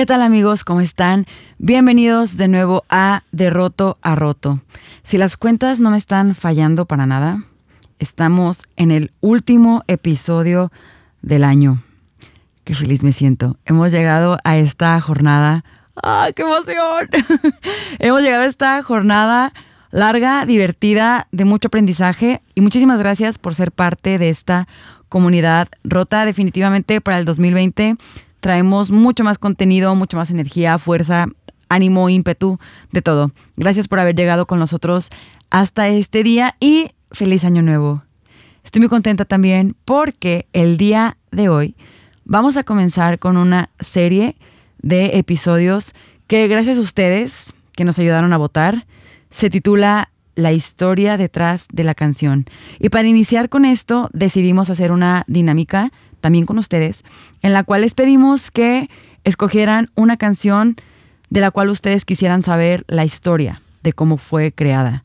¿Qué tal amigos? ¿Cómo están? Bienvenidos de nuevo a De Roto a Roto. Si las cuentas no me están fallando para nada, estamos en el último episodio del año. Qué feliz me siento. Hemos llegado a esta jornada. ¡Ay, qué emoción! Hemos llegado a esta jornada larga, divertida, de mucho aprendizaje y muchísimas gracias por ser parte de esta comunidad rota definitivamente para el 2020 traemos mucho más contenido, mucho más energía, fuerza, ánimo, ímpetu, de todo. Gracias por haber llegado con nosotros hasta este día y feliz año nuevo. Estoy muy contenta también porque el día de hoy vamos a comenzar con una serie de episodios que gracias a ustedes que nos ayudaron a votar se titula La historia detrás de la canción. Y para iniciar con esto decidimos hacer una dinámica también con ustedes, en la cual les pedimos que escogieran una canción de la cual ustedes quisieran saber la historia de cómo fue creada,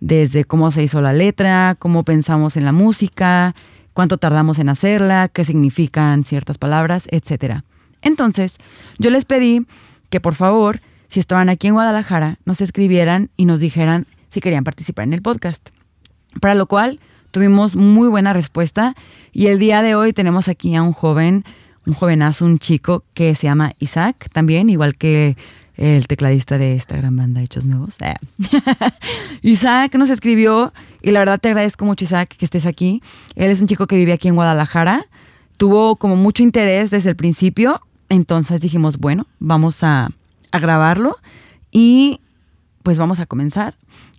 desde cómo se hizo la letra, cómo pensamos en la música, cuánto tardamos en hacerla, qué significan ciertas palabras, etc. Entonces, yo les pedí que por favor, si estaban aquí en Guadalajara, nos escribieran y nos dijeran si querían participar en el podcast. Para lo cual, Tuvimos muy buena respuesta y el día de hoy tenemos aquí a un joven, un jovenazo, un chico que se llama Isaac también, igual que el tecladista de esta gran banda Hechos Nuevos. Eh. Isaac nos escribió y la verdad te agradezco mucho Isaac que estés aquí. Él es un chico que vive aquí en Guadalajara. Tuvo como mucho interés desde el principio, entonces dijimos, bueno, vamos a, a grabarlo y pues vamos a comenzar.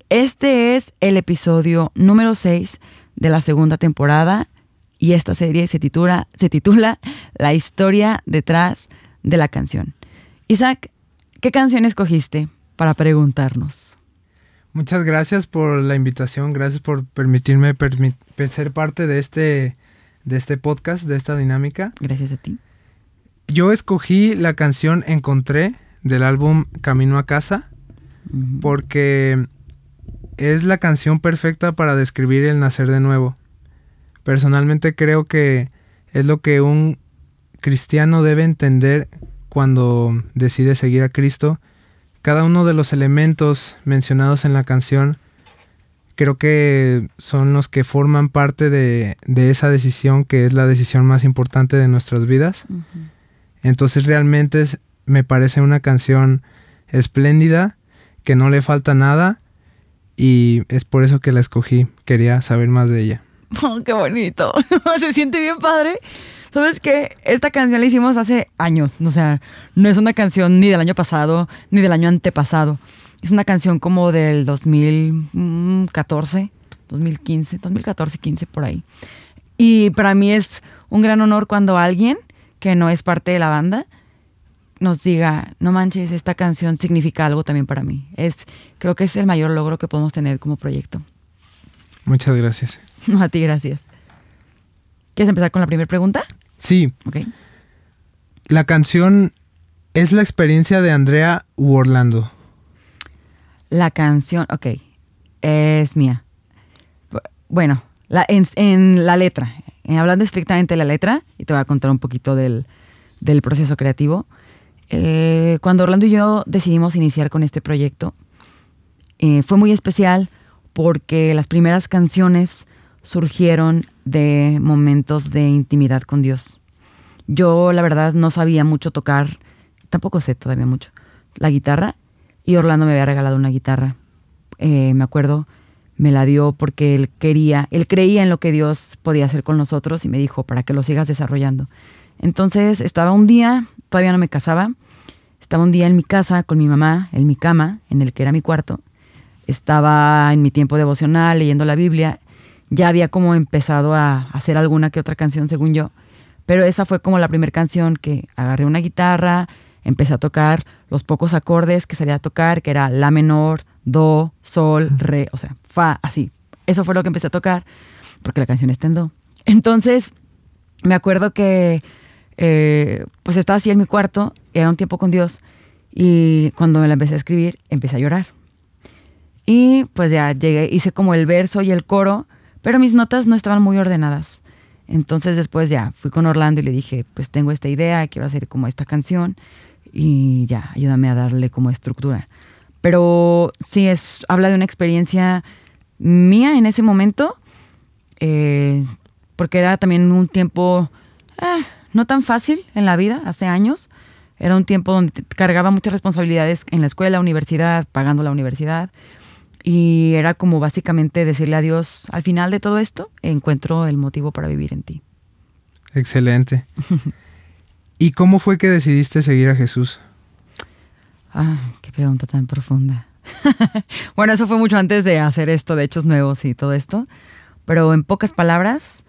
Este es el episodio número 6 de la segunda temporada y esta serie se titula, se titula La historia detrás de la canción. Isaac, ¿qué canción escogiste para preguntarnos? Muchas gracias por la invitación, gracias por permitirme ser parte de este, de este podcast, de esta dinámica. Gracias a ti. Yo escogí la canción Encontré del álbum Camino a Casa porque es la canción perfecta para describir el nacer de nuevo. Personalmente creo que es lo que un cristiano debe entender cuando decide seguir a Cristo. Cada uno de los elementos mencionados en la canción creo que son los que forman parte de, esa decisión que es la decisión más importante de nuestras vidas. Entonces realmente me parece una canción espléndida, que no le falta nada y es por eso que la escogí. Quería saber más de ella. Oh, qué bonito. Se siente bien padre. ¿Sabes qué? Esta canción la hicimos hace años. O sea, no es una canción ni del año pasado ni del año antepasado. Es una canción como del 2014, 2015, 2014, 15 por ahí. Y para mí es un gran honor cuando alguien que no es parte de la banda nos diga, no manches, esta canción significa algo también para mí. Es, creo que es el mayor logro que podemos tener como proyecto. Muchas gracias. No, a ti gracias. ¿Quieres empezar con la primera pregunta? Sí. Ok. La canción es la experiencia de Andrea u Orlando. La canción, ok, es mía. Bueno, la, en, la letra, eh, hablando estrictamente de la letra, y te voy a contar un poquito del, del proceso creativo. Eh, cuando Orlando y yo decidimos iniciar con este proyecto, eh, fue muy especial porque las primeras canciones surgieron de momentos de intimidad con Dios. Yo la verdad no sabía mucho tocar, tampoco sé todavía mucho, la guitarra y Orlando me había regalado una guitarra. Eh, me acuerdo, me la dio porque él quería, él creía en lo que Dios podía hacer con nosotros y me dijo para que lo sigas desarrollando. Entonces estaba un día, todavía no me casaba, estaba un día en mi casa con mi mamá, en mi cama, en el que era mi cuarto. Estaba en mi tiempo devocional leyendo la Biblia. Ya había como empezado a hacer alguna que otra canción, según yo. Pero esa fue como la primera canción que agarré una guitarra, empecé a tocar los pocos acordes que sabía tocar, que era la menor, do, sol, re, o sea, fa, así. Eso fue lo que empecé a tocar, porque la canción está en do. Entonces, me acuerdo que eh, pues estaba así en mi cuarto, era un tiempo con Dios, y cuando me la empecé a escribir, empecé a llorar. Y pues ya llegué, hice como el verso y el coro, pero mis notas no estaban muy ordenadas. Entonces después ya fui con Orlando y le dije, pues tengo esta idea, quiero hacer como esta canción. y ya, ayúdame a darle como estructura. Pero sí, es, habla de una experiencia mía en ese momento, eh, porque era también un tiempo eh, no tan fácil en la vida, hace años. Era un tiempo donde cargaba muchas responsabilidades en la escuela, universidad, pagando la universidad. Y era como básicamente decirle a Dios, al final de todo esto, encuentro el motivo para vivir en ti. Excelente. ¿Y cómo fue que decidiste seguir a Jesús? Ah, qué pregunta tan profunda. bueno, eso fue mucho antes de hacer esto de hechos nuevos y todo esto. Pero en pocas palabras,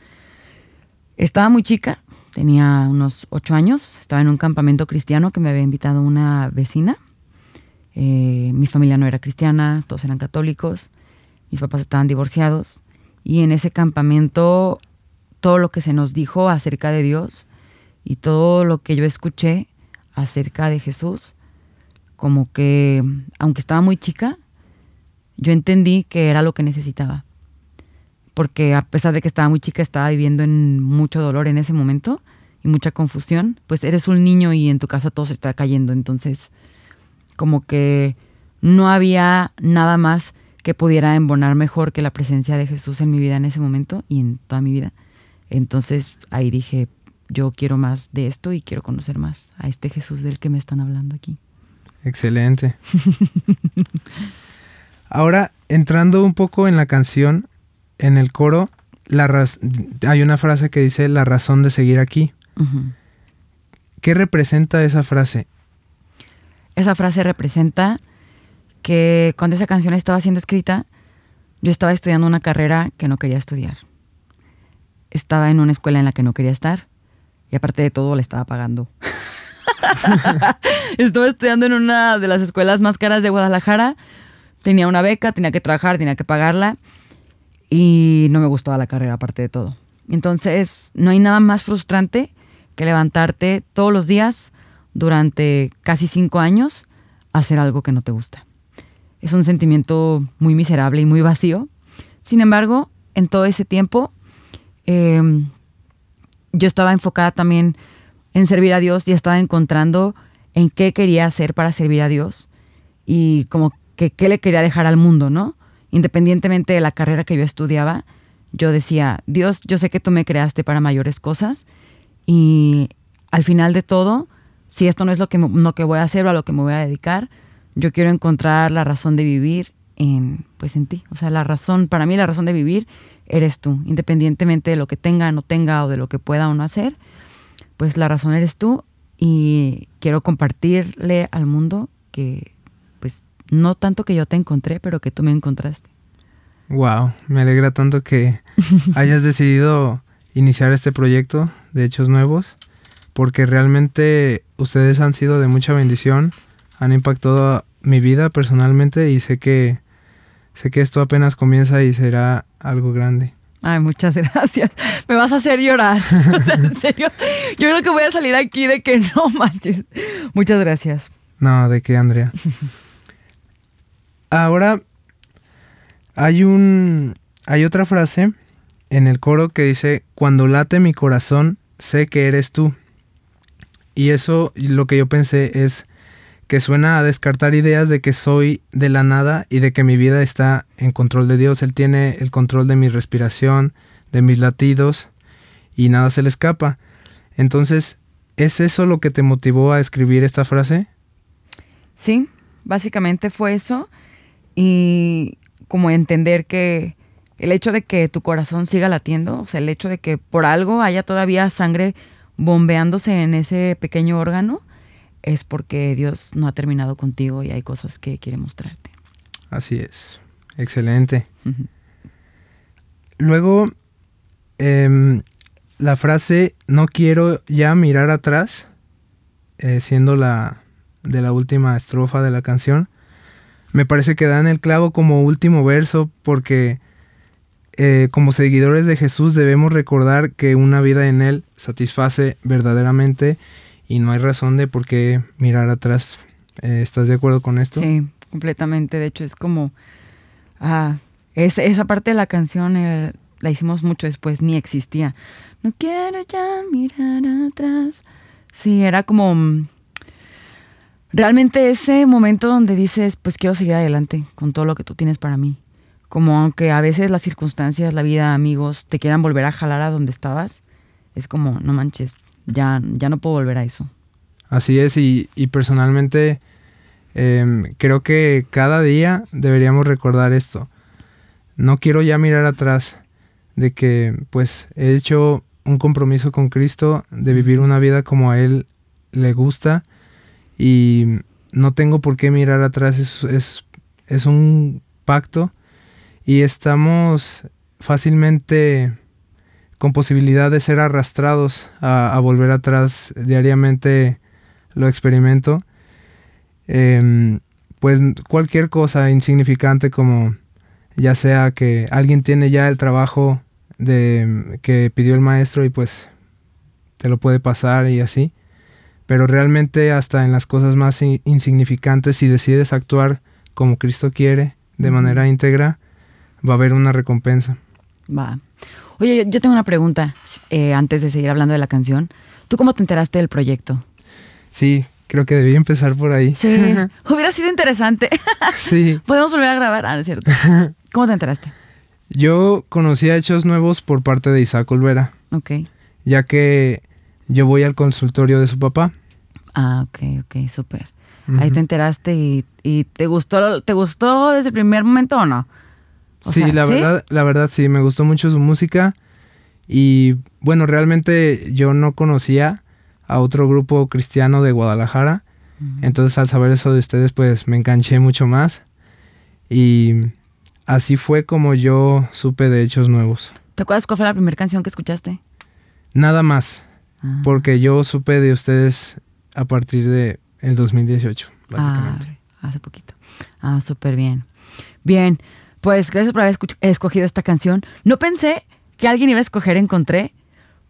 estaba muy chica, tenía unos ocho años, estaba en un campamento cristiano que me había invitado una vecina. Eh, mi familia no era cristiana, todos eran católicos, mis papás estaban divorciados y en ese campamento todo lo que se nos dijo acerca de Dios y todo lo que yo escuché acerca de Jesús, como que, aunque estaba muy chica, yo entendí que era lo que necesitaba. Porque a pesar de que estaba muy chica, estaba viviendo en mucho dolor en ese momento y mucha confusión, pues eres un niño y en tu casa todo se está cayendo. Entonces, como que no había nada más que pudiera embonar mejor que la presencia de Jesús en mi vida en ese momento y en toda mi vida. Entonces ahí dije, yo quiero más de esto y quiero conocer más a este Jesús del que me están hablando aquí. Excelente. Ahora, entrando un poco en la canción, en el coro, la hay una frase que dice la razón de seguir aquí. ¿Qué representa esa frase? Esa frase representa que cuando esa canción estaba siendo escrita, yo estaba estudiando una carrera que no quería estudiar. Estaba en una escuela en la que no quería estar y aparte de todo le estaba pagando. Estuve estudiando en una de las escuelas más caras de Guadalajara. Tenía una beca, tenía que trabajar, tenía que pagarla. Y no me gustaba la carrera, aparte de todo. Entonces, no hay nada más frustrante que levantarte todos los días durante casi cinco años a hacer algo que no te gusta. Es un sentimiento muy miserable y muy vacío. Sin embargo, en todo ese tiempo, em, yo estaba enfocada también en servir a Dios y estaba encontrando en qué quería hacer para servir a Dios y como que qué le quería dejar al mundo, ¿no? Independientemente de la carrera que yo estudiaba, yo decía, Dios, yo sé que tú me creaste para mayores cosas y al final de todo, si esto no es lo que, que voy a hacer o a lo que me voy a dedicar, yo quiero encontrar la razón de vivir en, pues en ti. O sea, la razón, para mí la razón de vivir eres tú, independientemente de lo que tenga, no tenga o de lo que pueda o no hacer, pues la razón eres tú y quiero compartirle al mundo que no tanto que yo te encontré, pero que tú me encontraste. Wow, me alegra tanto que hayas decidido iniciar este proyecto de Hechos Nuevos, porque realmente ustedes han sido de mucha bendición, han impactado mi vida personalmente y sé que sé que esto apenas comienza y será algo grande. Ay, muchas gracias. Me vas a hacer llorar. en serio, yo creo que voy a salir aquí de que no manches. Muchas gracias. No, de qué, Andrea. Ahora hay un hay otra frase en el coro que dice, "Cuando late mi corazón, sé que eres tú." Y eso lo que yo pensé es que suena a descartar ideas de que soy de la nada y de que mi vida está en control de Dios. Él tiene el control de mi respiración, de mis latidos y nada se le escapa. Entonces, ¿es eso lo que te motivó a escribir esta frase? Sí, básicamente fue eso y como entender que el hecho de que tu corazón siga latiendo, o sea, el hecho de que por algo haya todavía sangre bombeándose en ese pequeño órgano, es porque Dios no ha terminado contigo y hay cosas que quiere mostrarte. Así es. Excelente. Luego, em, la frase no quiero ya mirar atrás, eh, siendo la de la última estrofa de la canción, me parece que da en el clavo como último verso porque eh, como seguidores de Jesús debemos recordar que una vida en Él satisface verdaderamente y no hay razón de por qué mirar atrás. Eh, ¿Estás de acuerdo con esto? Sí, completamente. De hecho, es como... Ah, esa parte de la canción eh, la hicimos mucho después, ni existía. No quiero ya mirar atrás. Sí, era como... Realmente ese momento donde dices, pues quiero seguir adelante con todo lo que tú tienes para mí. Como aunque a veces las circunstancias, la vida, amigos, te quieran volver a jalar a donde estabas, es como, no manches, ya, ya no puedo volver a eso. Así es, y, personalmente em, creo que cada día deberíamos recordar esto. No quiero ya mirar atrás de que pues he hecho un compromiso con Cristo de vivir una vida como a Él le gusta y no tengo por qué mirar atrás, es, es, un pacto y estamos fácilmente con posibilidad de ser arrastrados a, volver atrás diariamente lo experimento. Em, pues cualquier cosa insignificante como ya sea que alguien tiene ya el trabajo de que pidió el maestro y pues te lo puede pasar y así pero realmente hasta en las cosas más insignificantes, si decides actuar como Cristo quiere, de manera íntegra, va a haber una recompensa. Va. Oye, yo tengo una pregunta eh, antes de seguir hablando de la canción. ¿Tú cómo te enteraste del proyecto? Sí, creo que debí empezar por ahí. Sí, hubiera sido interesante. sí. Podemos volver a grabar, ah, es cierto. ¿Cómo te enteraste? Yo conocí a Hechos Nuevos por parte de Isaac Olvera. Ok. Ya que yo voy al consultorio de su papá. Ah, ok, ok, súper. Ahí te enteraste y, te gustó, ¿te gustó desde el primer momento o no? sí, la verdad, la verdad sí, me gustó mucho su música. Y bueno, realmente yo no conocía a otro grupo cristiano de Guadalajara. Entonces al saber eso de ustedes, pues me enganché mucho más. Y así fue como yo supe de Hechos Nuevos. ¿Te acuerdas cuál fue la primera canción que escuchaste? Nada más. Ah. Porque yo supe de ustedes a partir de el 2018, básicamente. Ah, hace poquito. Ah, súper bien. Bien, pues gracias por haber escogido esta canción. No pensé que alguien iba a escoger Encontré,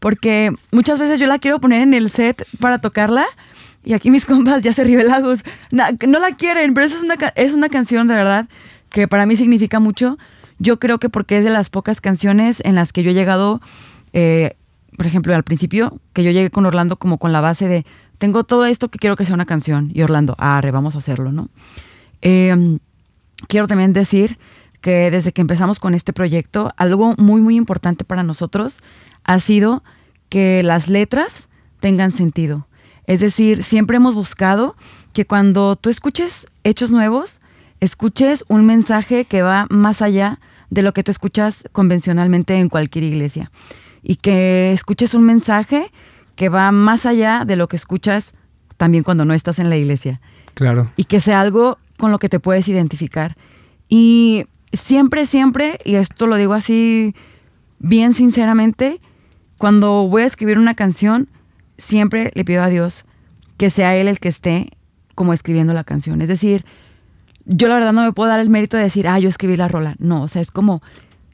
porque muchas veces yo la quiero poner en el set para tocarla y aquí mis compas ya se rivelagos. No, no la quieren, pero es una, es una canción de verdad que para mí significa mucho. Yo creo que porque es de las pocas canciones en las que yo he llegado eh, por ejemplo, al principio, que yo llegué con Orlando como con la base de, tengo todo esto que quiero que sea una canción. Y Orlando, arre, vamos a hacerlo, ¿no? Em, quiero también decir que desde que empezamos con este proyecto, algo muy, muy importante para nosotros ha sido que las letras tengan sentido. Es decir, siempre hemos buscado que cuando tú escuches hechos nuevos, escuches un mensaje que va más allá de lo que tú escuchas convencionalmente en cualquier iglesia y que escuches un mensaje que va más allá de lo que escuchas también cuando no estás en la iglesia. Claro. Y que sea algo con lo que te puedes identificar. Y siempre, siempre, y esto lo digo así bien sinceramente, cuando voy a escribir una canción, siempre le pido a Dios que sea Él el que esté como escribiendo la canción. Es decir, yo la verdad no me puedo dar el mérito de decir, ah, yo escribí la rola. No, o sea, es como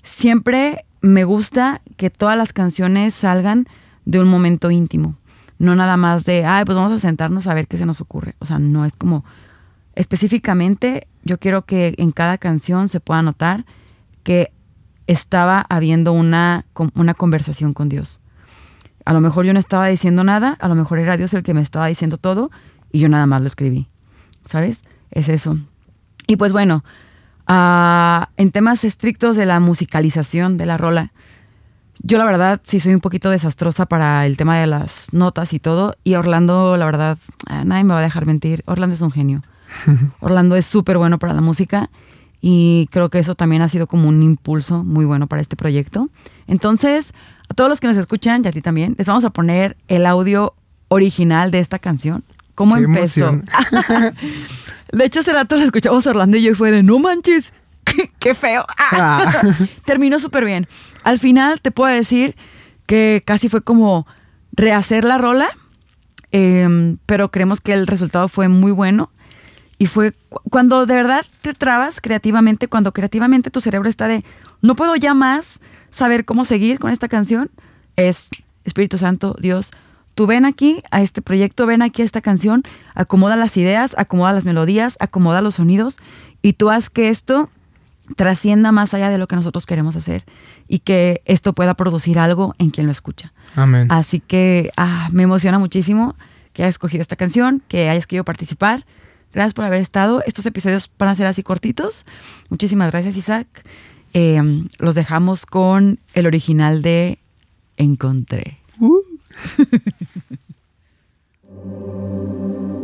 siempre me gusta que todas las canciones salgan de un momento íntimo. No nada más de, ay, pues vamos a sentarnos a ver qué se nos ocurre. O sea, no es como específicamente, yo quiero que en cada canción se pueda notar que estaba habiendo una, una conversación con Dios. A lo mejor yo no estaba diciendo nada, a lo mejor era Dios el que me estaba diciendo todo y yo nada más lo escribí. ¿Sabes? Es eso. Y pues bueno, en temas estrictos de la musicalización de la rola, yo la verdad sí soy un poquito desastrosa para el tema de las notas y todo. Y Orlando, la verdad, eh, nadie me va a dejar mentir. Orlando es un genio. Orlando es súper bueno para la música y creo que eso también ha sido como un impulso muy bueno para este proyecto. Entonces, a todos los que nos escuchan y a ti también, les vamos a poner el audio original de esta canción. ¿Cómo empezó? De hecho, hace rato lo escuchamos Orlando y yo y fue de no manches, qué, feo. Ah. Terminó súper bien. Al final te puedo decir que casi fue como rehacer la rola, em, pero creemos que el resultado fue muy bueno. Y fue cuando de verdad te trabas creativamente, cuando creativamente tu cerebro está de, no puedo ya más saber cómo seguir con esta canción, es Espíritu Santo, Dios, tú ven aquí a este proyecto, ven aquí a esta canción, acomoda las ideas, acomoda las melodías, acomoda los sonidos y tú haz que esto trascienda más allá de lo que nosotros queremos hacer y que esto pueda producir algo en quien lo escucha. Amén. Así que ah, me emociona muchísimo que hayas escogido esta canción, que hayas querido participar. Gracias por haber estado. Estos episodios van a ser así cortitos. Muchísimas gracias, Isaac. Eh, los dejamos con el original de Encontré. Uh. Thank you.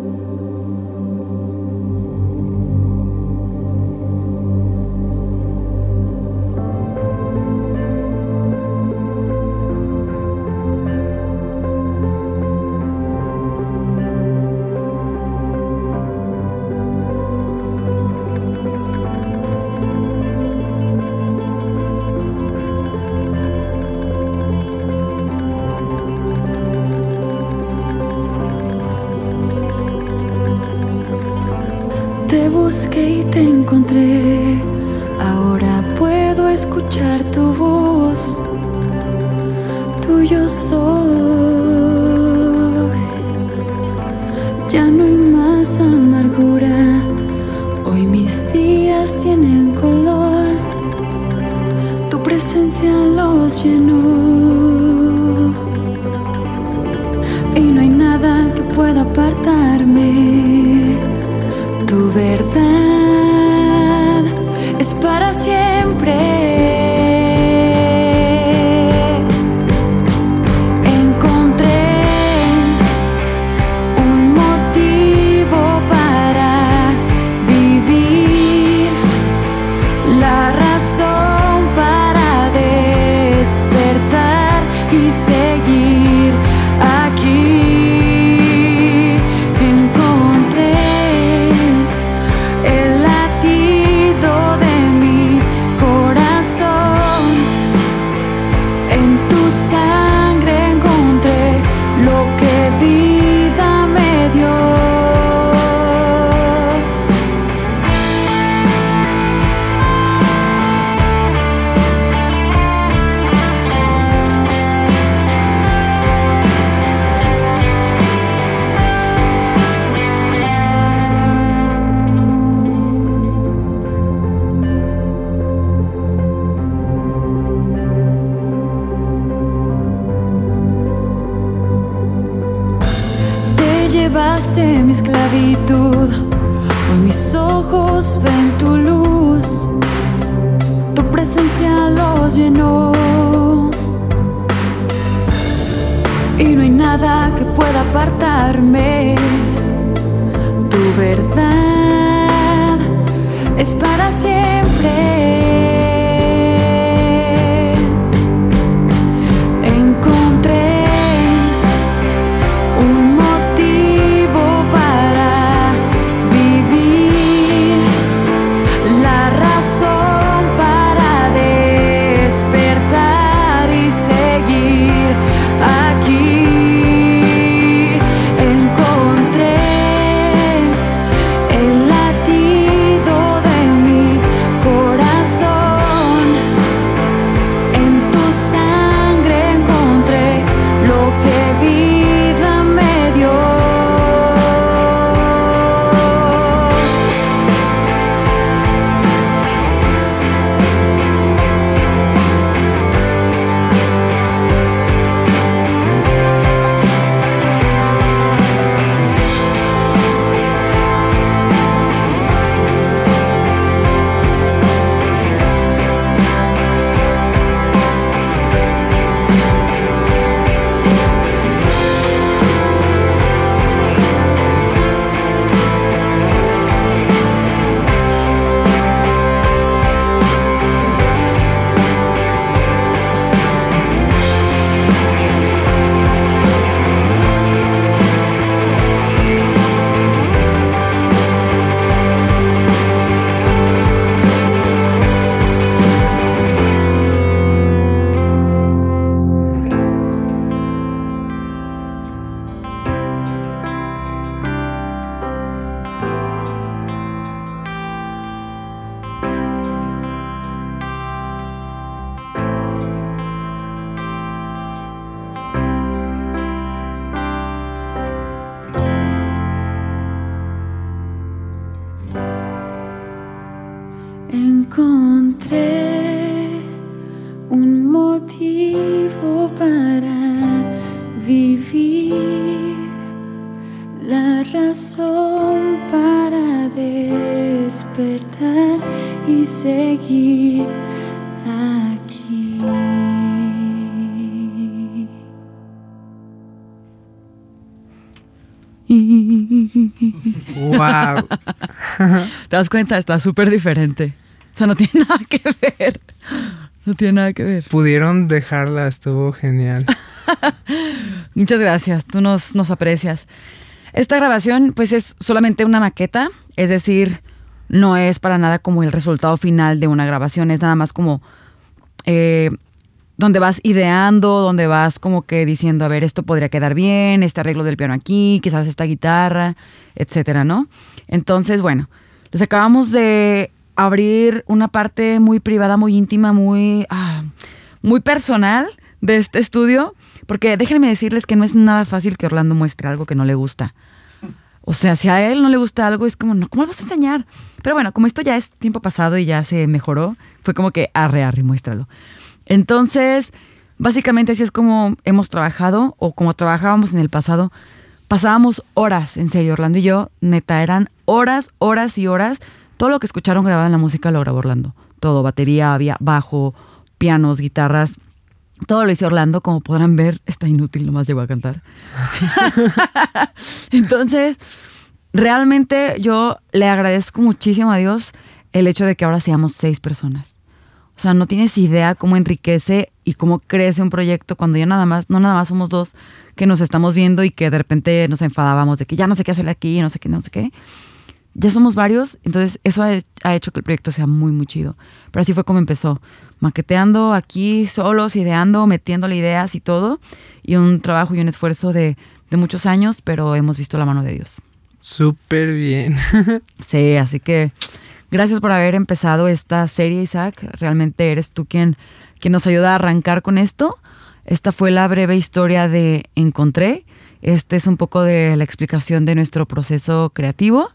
Busqué y te encontré. Ahora puedo escuchar tu voz. Tuyo soy. Ya no hay más amargura. Hoy mis días tienen color. Tu presencia los llenó. Ven tu luz, tu presencia los llenó. Y no hay nada que pueda apartarme. Tu verdad es para siempre. ¡Wow! ¿Te das cuenta? Está súper diferente. O sea, no tiene nada que ver. No tiene nada que ver. Pudieron dejarla, estuvo genial. Muchas gracias, tú nos, nos aprecias. Esta grabación pues es solamente una maqueta, es decir, no es para nada como el resultado final de una grabación, es nada más como eh, donde vas ideando, donde vas como que diciendo, a ver, esto podría quedar bien, este arreglo del piano aquí, quizás esta guitarra, etcétera, ¿no? Entonces, bueno, les acabamos de abrir una parte muy privada, muy íntima, muy, ah, muy personal de este estudio, porque déjenme decirles que no es nada fácil que Orlando muestre algo que no le gusta. O sea, si a él no le gusta algo, es como, no, ¿cómo le vas a enseñar? Pero bueno, como esto ya es tiempo pasado y ya se mejoró, fue como que arre, arre, muéstralo. Entonces, básicamente así es como hemos trabajado o como trabajábamos en el pasado. Pasábamos horas, en serio, Orlando y yo, neta, eran horas, horas y horas. Todo lo que escucharon grabado en la música lo grabó Orlando. Todo, batería, había bajo, pianos, guitarras. Todo lo hizo Orlando, como podrán ver, está inútil, nomás llegó a cantar. Entonces, realmente yo le agradezco muchísimo a Dios el hecho de que ahora seamos seis personas. O sea, no tienes idea cómo enriquece y cómo crece un proyecto cuando ya nada más, no nada más somos dos que nos estamos viendo y que de repente nos enfadábamos de que ya no sé qué hacer aquí, no sé qué, no sé qué. Ya somos varios, entonces eso ha, ha hecho que el proyecto sea muy, muy chido. Pero así fue como empezó, maqueteando aquí solos, ideando, metiéndole ideas y todo. Y un trabajo y un esfuerzo de, de muchos años, pero hemos visto la mano de Dios. Súper bien. Sí, así que gracias por haber empezado esta serie, Isaac. Realmente eres tú quien, quien nos ayuda a arrancar con esto. Esta fue la breve historia de Encontré. Este es un poco de la explicación de nuestro proceso creativo.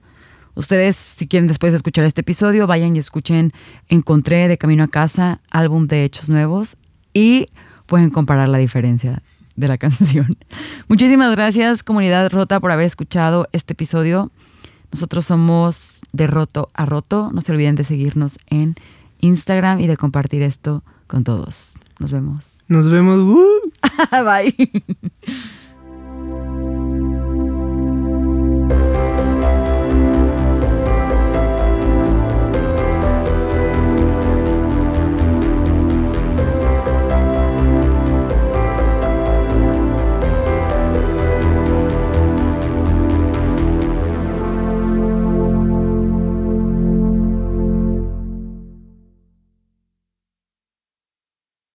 Ustedes, si quieren después de escuchar este episodio, vayan y escuchen Encontré de Camino a Casa, álbum de Hechos Nuevos, y pueden comparar la diferencia de la canción. Muchísimas gracias, comunidad rota, por haber escuchado este episodio. Nosotros somos de roto a roto. No se olviden de seguirnos en Instagram y de compartir esto con todos. Nos vemos. Nos vemos. Bye.